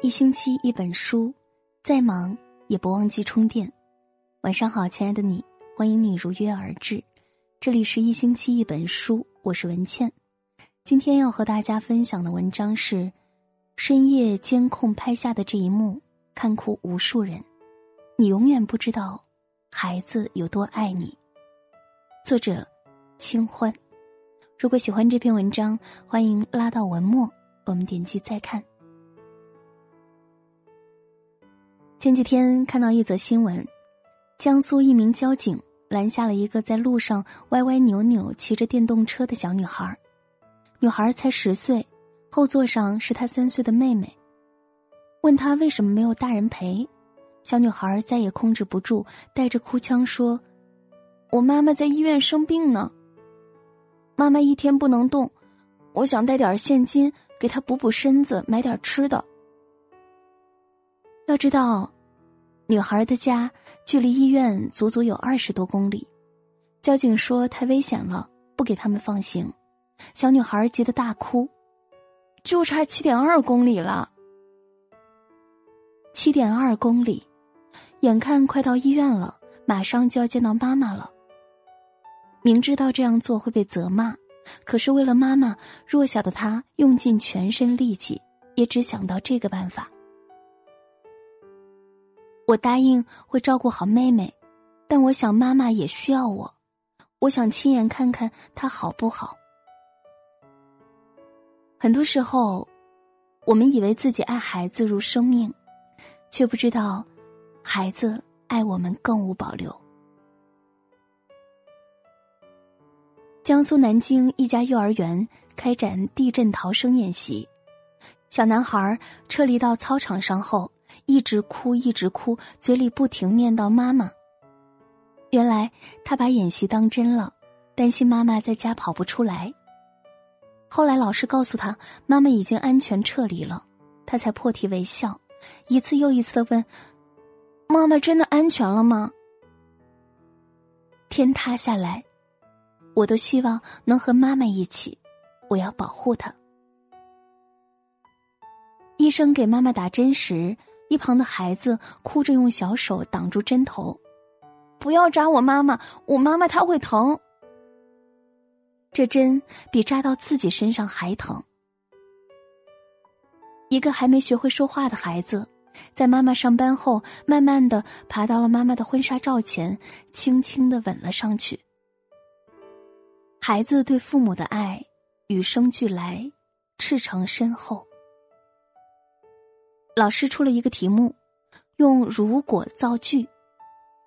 一星期一本书，再忙也不忘记充电。晚上好，亲爱的你，欢迎你如约而至。这里是一星期一本书，我是文倩。今天要和大家分享的文章是：深夜监控拍下的这一幕，看哭无数人。你永远不知道，孩子有多爱你。作者：清欢。如果喜欢这篇文章，欢迎拉到文末，我们点击再看。前几天看到一则新闻，江苏一名交警拦下了一个在路上歪歪扭扭骑着电动车的小女孩，女孩才十岁，后座上是她三岁的妹妹。问她为什么没有大人陪，小女孩再也控制不住，带着哭腔说：“我妈妈在医院生病呢，妈妈一天不能动，我想带点现金给她补补身子，买点吃的。”要知道，女孩的家距离医院足足有二十多公里。交警说太危险了，不给他们放行。小女孩急得大哭：“就差七点二公里了，七点二公里，眼看快到医院了，马上就要见到妈妈了。明知道这样做会被责骂，可是为了妈妈，弱小的她用尽全身力气，也只想到这个办法。”我答应会照顾好妹妹，但我想妈妈也需要我，我想亲眼看看她好不好。很多时候，我们以为自己爱孩子如生命，却不知道，孩子爱我们更无保留。江苏南京一家幼儿园开展地震逃生演习，小男孩撤离到操场上后。一直哭，一直哭，嘴里不停念叨妈妈。原来他把演习当真了，担心妈妈在家跑不出来。后来老师告诉他，妈妈已经安全撤离了，他才破涕为笑，一次又一次的问：“妈妈真的安全了吗？”天塌下来，我都希望能和妈妈一起，我要保护她。医生给妈妈打针时。一旁的孩子哭着用小手挡住针头，不要扎我妈妈，我妈妈她会疼。这针比扎到自己身上还疼。一个还没学会说话的孩子，在妈妈上班后，慢慢的爬到了妈妈的婚纱照前，轻轻的吻了上去。孩子对父母的爱，与生俱来，赤诚深厚。老师出了一个题目，用“如果”造句。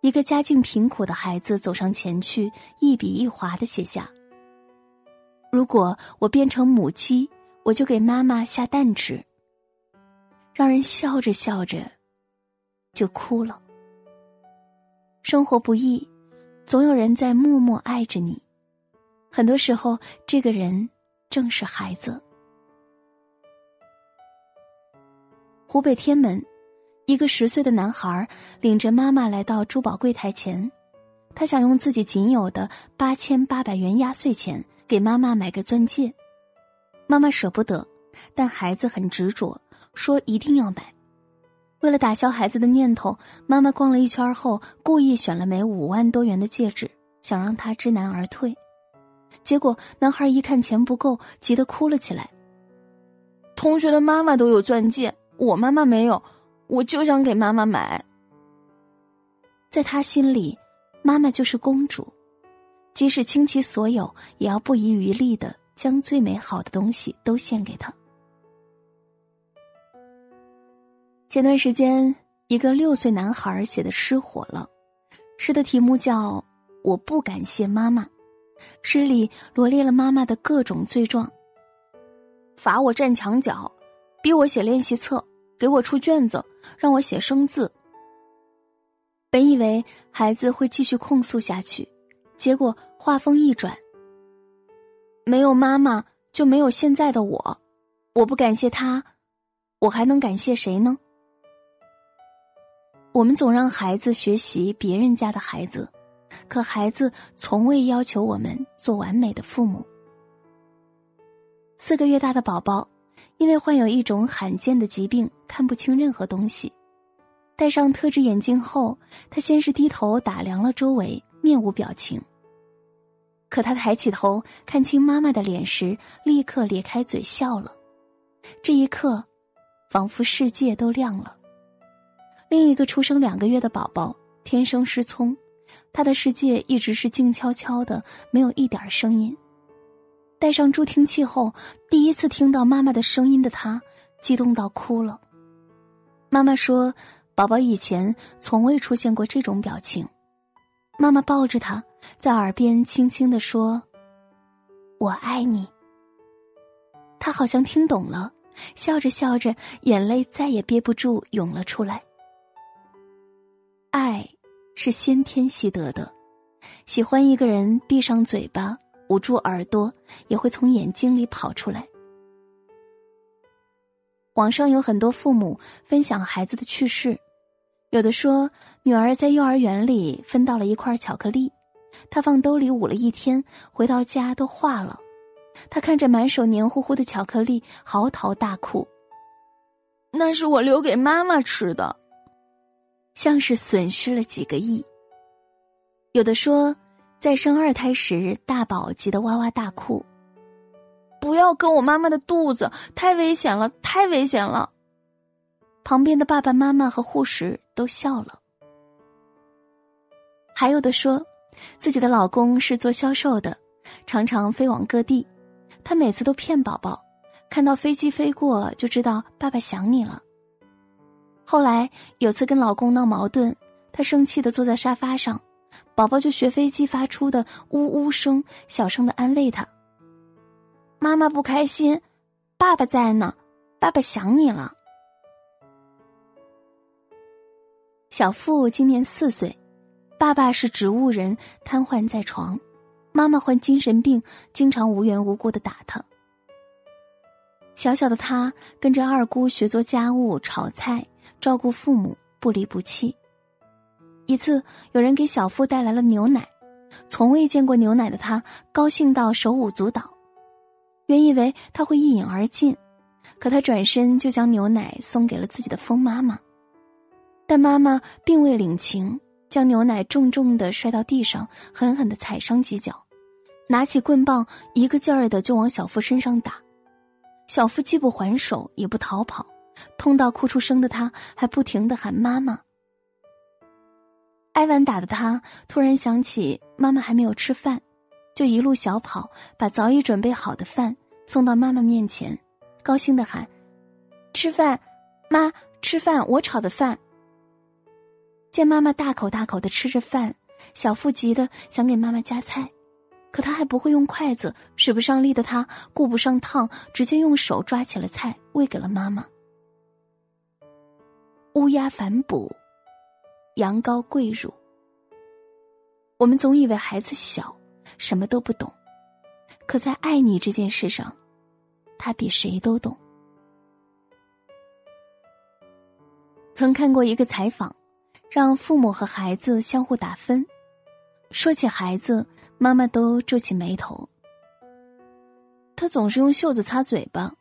一个家境贫苦的孩子走上前去，一笔一划的写下：“如果我变成母鸡，我就给妈妈下蛋吃。”让人笑着笑着，就哭了。生活不易，总有人在默默爱着你。很多时候，这个人正是孩子。湖北天门，一个十岁的男孩领着妈妈来到珠宝柜台前，他想用自己仅有的八千八百元压岁钱给妈妈买个钻戒。妈妈舍不得，但孩子很执着，说一定要买。为了打消孩子的念头，妈妈逛了一圈后，故意选了枚五万多元的戒指，想让他知难而退。结果男孩一看钱不够，急得哭了起来。同学的妈妈都有钻戒。我妈妈没有，我就想给妈妈买。在他心里，妈妈就是公主，即使倾其所有，也要不遗余力的将最美好的东西都献给她。前段时间，一个六岁男孩写的诗火了，诗的题目叫《我不感谢妈妈》，诗里罗列了妈妈的各种罪状：罚我站墙角，逼我写练习册。给我出卷子，让我写生字。本以为孩子会继续控诉下去，结果话锋一转：“没有妈妈就没有现在的我，我不感谢他，我还能感谢谁呢？”我们总让孩子学习别人家的孩子，可孩子从未要求我们做完美的父母。四个月大的宝宝。因为患有一种罕见的疾病，看不清任何东西。戴上特制眼镜后，他先是低头打量了周围，面无表情。可他抬起头看清妈妈的脸时，立刻咧开嘴笑了。这一刻，仿佛世界都亮了。另一个出生两个月的宝宝天生失聪，他的世界一直是静悄悄的，没有一点声音。戴上助听器后，第一次听到妈妈的声音的他，激动到哭了。妈妈说：“宝宝以前从未出现过这种表情。”妈妈抱着他，在耳边轻轻的说：“我爱你。”他好像听懂了，笑着笑着，眼泪再也憋不住涌了出来。爱是先天习得的，喜欢一个人，闭上嘴巴，捂住耳朵，也会从眼睛里跑出来。网上有很多父母分享孩子的趣事，有的说女儿在幼儿园里分到了一块巧克力，她放兜里捂了一天，回到家都化了，她看着满手黏糊糊的巧克力，嚎啕大哭。那是我留给妈妈吃的。像是损失了几个亿。有的说，在生二胎时，大宝急得哇哇大哭，不要割我妈妈的肚子，太危险了，太危险了。旁边的爸爸妈妈和护士都笑了。还有的说，自己的老公是做销售的，常常飞往各地，他每次都骗宝宝，看到飞机飞过就知道爸爸想你了。后来有次跟老公闹矛盾，他生气的坐在沙发上，宝宝就学飞机发出的呜呜声，小声的安慰他：“妈妈不开心，爸爸在呢，爸爸想你了。”小付今年四岁，爸爸是植物人，瘫痪在床，妈妈患精神病，经常无缘无故的打他。小小的他跟着二姑学做家务，炒菜。照顾父母不离不弃。一次，有人给小付带来了牛奶，从未见过牛奶的他高兴到手舞足蹈。原以为他会一饮而尽，可他转身就将牛奶送给了自己的疯妈妈。但妈妈并未领情，将牛奶重重的摔到地上，狠狠的踩伤几脚，拿起棍棒一个劲儿的就往小付身上打。小付既不还手，也不逃跑。痛到哭出声的他，还不停的喊妈妈。挨完打的他，突然想起妈妈还没有吃饭，就一路小跑，把早已准备好的饭送到妈妈面前，高兴的喊：“吃饭，妈，吃饭，我炒的饭。”见妈妈大口大口的吃着饭，小腹急的想给妈妈夹菜，可他还不会用筷子，使不上力的他顾不上烫，直接用手抓起了菜喂给了妈妈。乌鸦反哺，羊羔跪乳。我们总以为孩子小，什么都不懂，可在爱你这件事上，他比谁都懂。曾看过一个采访，让父母和孩子相互打分，说起孩子，妈妈都皱起眉头。他总是用袖子擦嘴巴，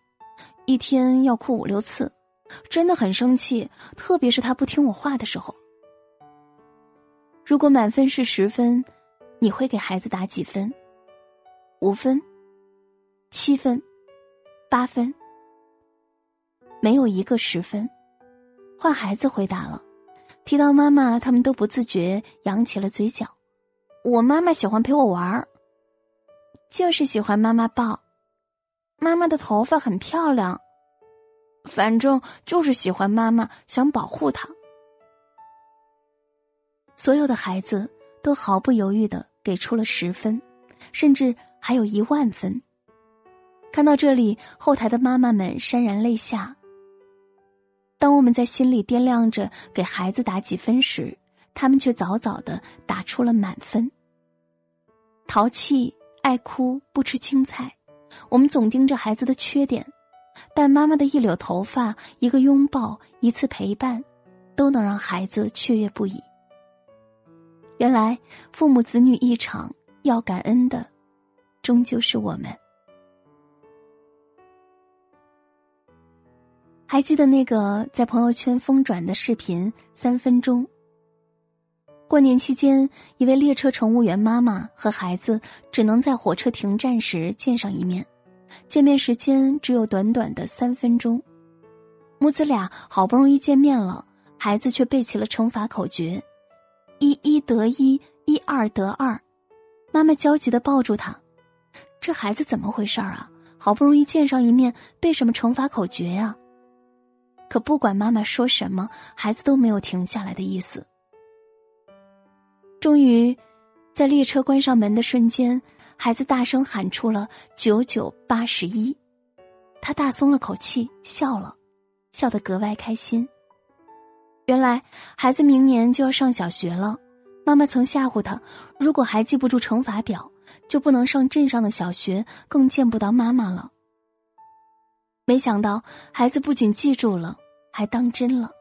一天要哭五六次。真的很生气，特别是他不听我话的时候。如果满分是十分，你会给孩子打几分？五分、七分、八分？没有一个十分。换孩子回答了，提到妈妈，他们都不自觉扬起了嘴角。我妈妈喜欢陪我玩儿，就是喜欢妈妈抱。妈妈的头发很漂亮。反正就是喜欢妈妈，想保护她。所有的孩子都毫不犹豫的给出了十分，甚至还有一万分。看到这里，后台的妈妈们潸然泪下。当我们在心里掂量着给孩子打几分时，他们却早早的打出了满分。淘气、爱哭、不吃青菜，我们总盯着孩子的缺点。但妈妈的一绺头发、一个拥抱、一次陪伴，都能让孩子雀跃不已。原来，父母子女一场，要感恩的，终究是我们。还记得那个在朋友圈疯转的视频？三分钟。过年期间，一位列车乘务员妈妈和孩子只能在火车停站时见上一面，见面时间只有短短的三分钟。母子俩好不容易见面了，孩子却背起了乘法口诀：“一一得一，一二得二。”妈妈焦急的抱住他：“这孩子怎么回事啊？好不容易见上一面，背什么乘法口诀呀？”可不管妈妈说什么，孩子都没有停下来的意思。终于，在列车关上门的瞬间，孩子大声喊出了“九九八十一”，他大松了口气，笑了，笑得格外开心。原来，孩子明年就要上小学了，妈妈曾吓唬他，如果还记不住乘法表，就不能上镇上的小学，更见不到妈妈了。没想到，孩子不仅记住了。还当真了，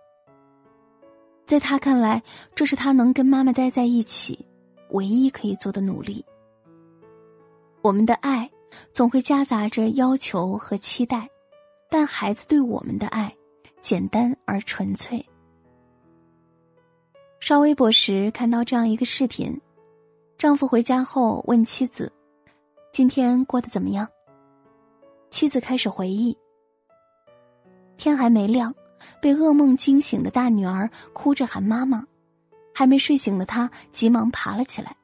在他看来，这是他能跟妈妈待在一起唯一可以做的努力。我们的爱总会夹杂着要求和期待，但孩子对我们的爱简单而纯粹。刷微博时看到这样一个视频：丈夫回家后问妻子：“今天过得怎么样？”妻子开始回忆：“天还没亮。”被噩梦惊醒的大女儿哭着喊妈妈，还没睡醒的她急忙爬了起来。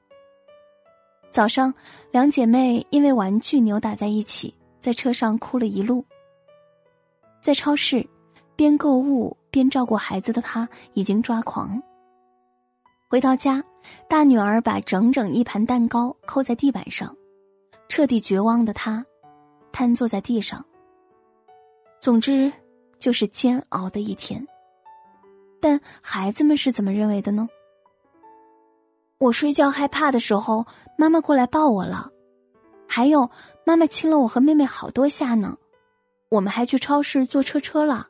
早上，两姐妹因为玩具扭打在一起，在车上哭了一路。在超市，边购物边照顾孩子的她已经抓狂。回到家，大女儿把整整一盘蛋糕扣在地板上，彻底绝望的她，瘫坐在地上。总之。就是煎熬的一天。但孩子们是怎么认为的呢？我睡觉害怕的时候，妈妈过来抱我了，还有妈妈亲了我和妹妹好多下呢。我们还去超市坐车车了。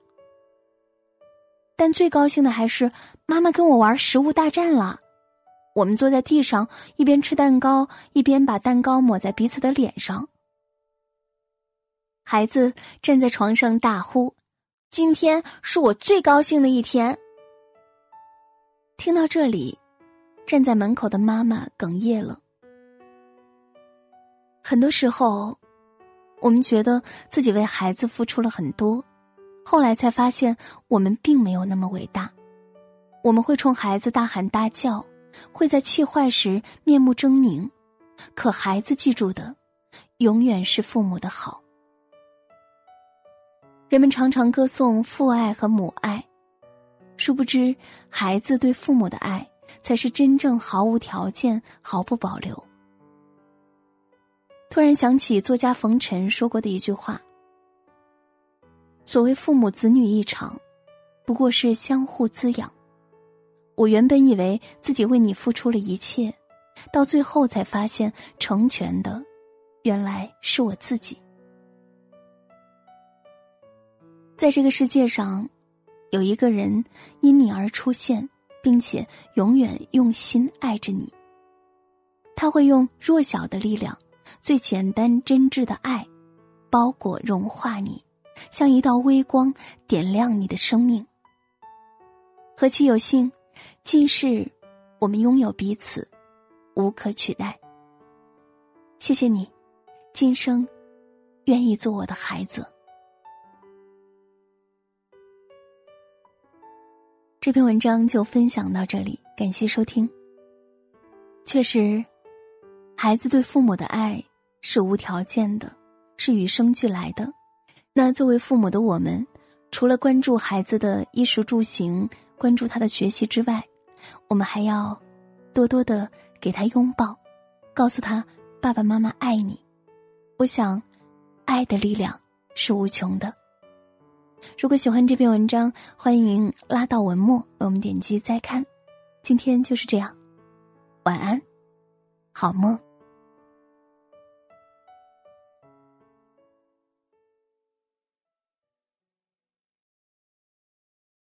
但最高兴的还是妈妈跟我玩食物大战了。我们坐在地上，一边吃蛋糕，一边把蛋糕抹在彼此的脸上。孩子站在床上大呼。今天是我最高兴的一天。听到这里，站在门口的妈妈哽咽了。很多时候，我们觉得自己为孩子付出了很多，后来才发现我们并没有那么伟大。我们会冲孩子大喊大叫，会在气坏时面目狰狞，可孩子记住的，永远是父母的好。人们常常歌颂父爱和母爱，殊不知孩子对父母的爱才是真正毫无条件、毫不保留。突然想起作家冯晨说过的一句话：“所谓父母子女一场，不过是相互滋养。”我原本以为自己为你付出了一切，到最后才发现成全的，原来是我自己。在这个世界上，有一个人因你而出现，并且永远用心爱着你。他会用弱小的力量，最简单真挚的爱，包裹融化你，像一道微光点亮你的生命。何其有幸，今世我们拥有彼此，无可取代。谢谢你，今生愿意做我的孩子。这篇文章就分享到这里，感谢收听。确实，孩子对父母的爱是无条件的，是与生俱来的。那作为父母的我们，除了关注孩子的衣食住行、关注他的学习之外，我们还要多多的给他拥抱，告诉他爸爸妈妈爱你。我想，爱的力量是无穷的。如果喜欢这篇文章，欢迎拉到文末为我们点击再看。今天就是这样，晚安，好梦。